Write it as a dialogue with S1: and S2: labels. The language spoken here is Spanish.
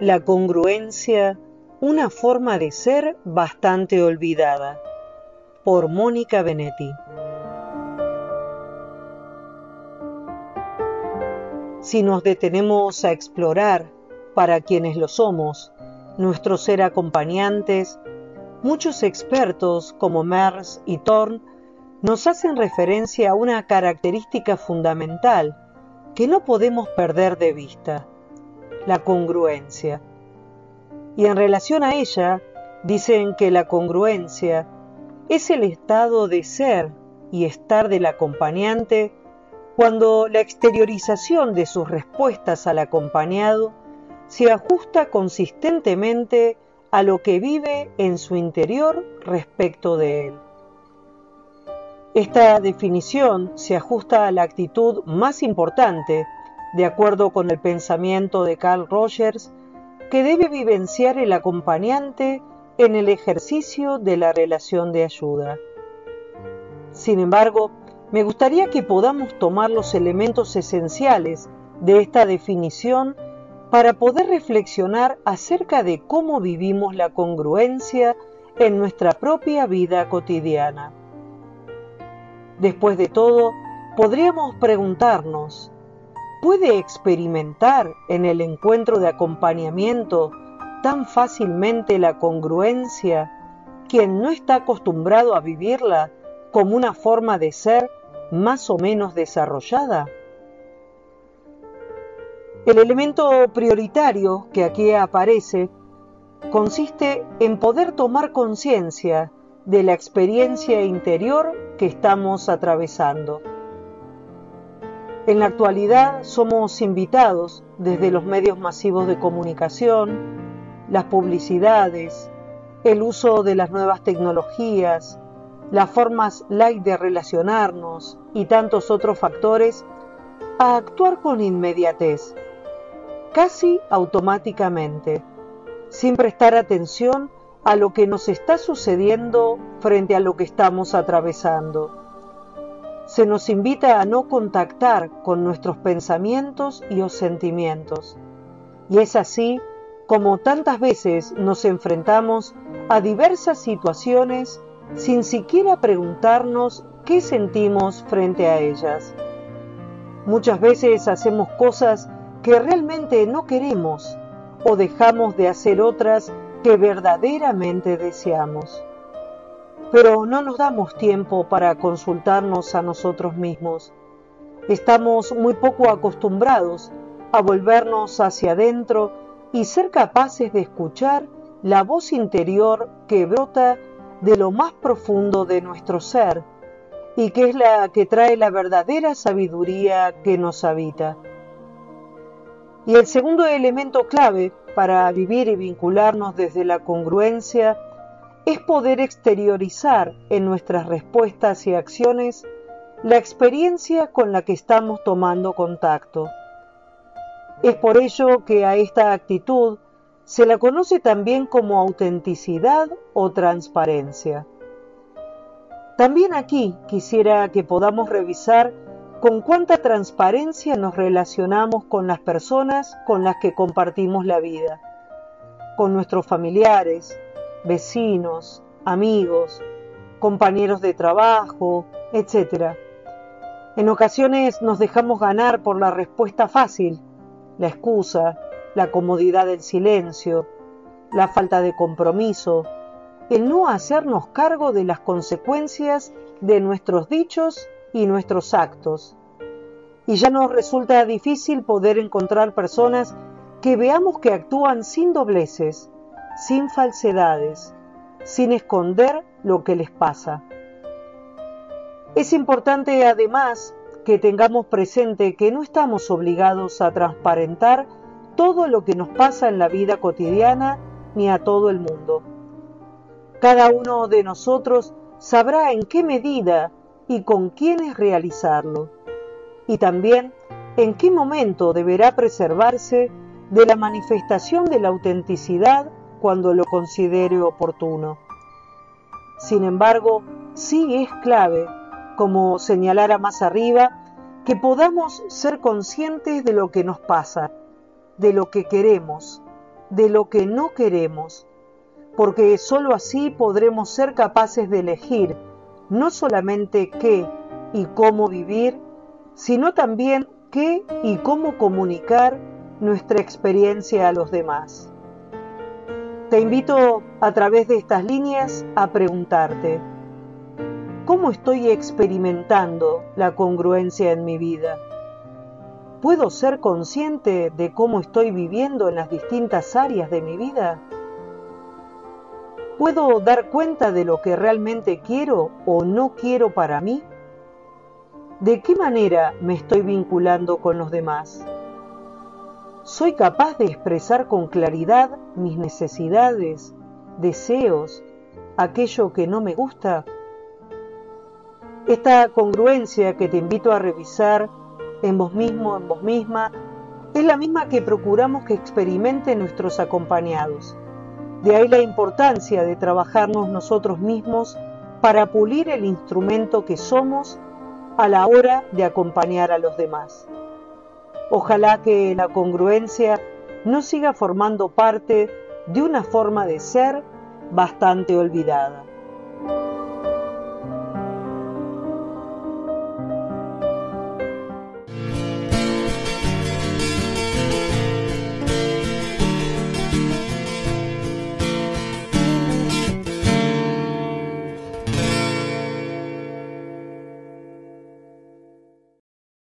S1: La congruencia, una forma de ser bastante olvidada. Por Mónica Benetti. Si nos detenemos a explorar, para quienes lo somos, nuestro ser acompañantes, muchos expertos como Mers y Thorne nos hacen referencia a una característica fundamental que no podemos perder de vista, la congruencia. Y en relación a ella, dicen que la congruencia es el estado de ser y estar del acompañante cuando la exteriorización de sus respuestas al acompañado se ajusta consistentemente a lo que vive en su interior respecto de él. Esta definición se ajusta a la actitud más importante, de acuerdo con el pensamiento de Carl Rogers, que debe vivenciar el acompañante en el ejercicio de la relación de ayuda. Sin embargo, me gustaría que podamos tomar los elementos esenciales de esta definición para poder reflexionar acerca de cómo vivimos la congruencia en nuestra propia vida cotidiana. Después de todo, podríamos preguntarnos, ¿puede experimentar en el encuentro de acompañamiento tan fácilmente la congruencia quien no está acostumbrado a vivirla como una forma de ser más o menos desarrollada? El elemento prioritario que aquí aparece consiste en poder tomar conciencia de la experiencia interior que estamos atravesando. En la actualidad somos invitados desde los medios masivos de comunicación, las publicidades, el uso de las nuevas tecnologías, las formas light de relacionarnos y tantos otros factores a actuar con inmediatez casi automáticamente, sin prestar atención a lo que nos está sucediendo frente a lo que estamos atravesando. Se nos invita a no contactar con nuestros pensamientos y o sentimientos. Y es así como tantas veces nos enfrentamos a diversas situaciones sin siquiera preguntarnos qué sentimos frente a ellas. Muchas veces hacemos cosas que realmente no queremos o dejamos de hacer otras que verdaderamente deseamos. Pero no nos damos tiempo para consultarnos a nosotros mismos. Estamos muy poco acostumbrados a volvernos hacia adentro y ser capaces de escuchar la voz interior que brota de lo más profundo de nuestro ser y que es la que trae la verdadera sabiduría que nos habita. Y el segundo elemento clave para vivir y vincularnos desde la congruencia es poder exteriorizar en nuestras respuestas y acciones la experiencia con la que estamos tomando contacto. Es por ello que a esta actitud se la conoce también como autenticidad o transparencia. También aquí quisiera que podamos revisar con cuánta transparencia nos relacionamos con las personas con las que compartimos la vida, con nuestros familiares, vecinos, amigos, compañeros de trabajo, etc. En ocasiones nos dejamos ganar por la respuesta fácil, la excusa, la comodidad del silencio, la falta de compromiso, el no hacernos cargo de las consecuencias de nuestros dichos y nuestros actos. Y ya nos resulta difícil poder encontrar personas que veamos que actúan sin dobleces, sin falsedades, sin esconder lo que les pasa. Es importante además que tengamos presente que no estamos obligados a transparentar todo lo que nos pasa en la vida cotidiana ni a todo el mundo. Cada uno de nosotros sabrá en qué medida y con quiénes realizarlo, y también en qué momento deberá preservarse de la manifestación de la autenticidad cuando lo considere oportuno. Sin embargo, sí es clave, como señalara más arriba, que podamos ser conscientes de lo que nos pasa, de lo que queremos, de lo que no queremos, porque sólo así podremos ser capaces de elegir no solamente qué y cómo vivir, sino también qué y cómo comunicar nuestra experiencia a los demás. Te invito a través de estas líneas a preguntarte, ¿cómo estoy experimentando la congruencia en mi vida? ¿Puedo ser consciente de cómo estoy viviendo en las distintas áreas de mi vida? ¿Puedo dar cuenta de lo que realmente quiero o no quiero para mí? ¿De qué manera me estoy vinculando con los demás? ¿Soy capaz de expresar con claridad mis necesidades, deseos, aquello que no me gusta? Esta congruencia que te invito a revisar en vos mismo, en vos misma, es la misma que procuramos que experimenten nuestros acompañados. De ahí la importancia de trabajarnos nosotros mismos para pulir el instrumento que somos a la hora de acompañar a los demás. Ojalá que la congruencia no siga formando parte de una forma de ser bastante olvidada.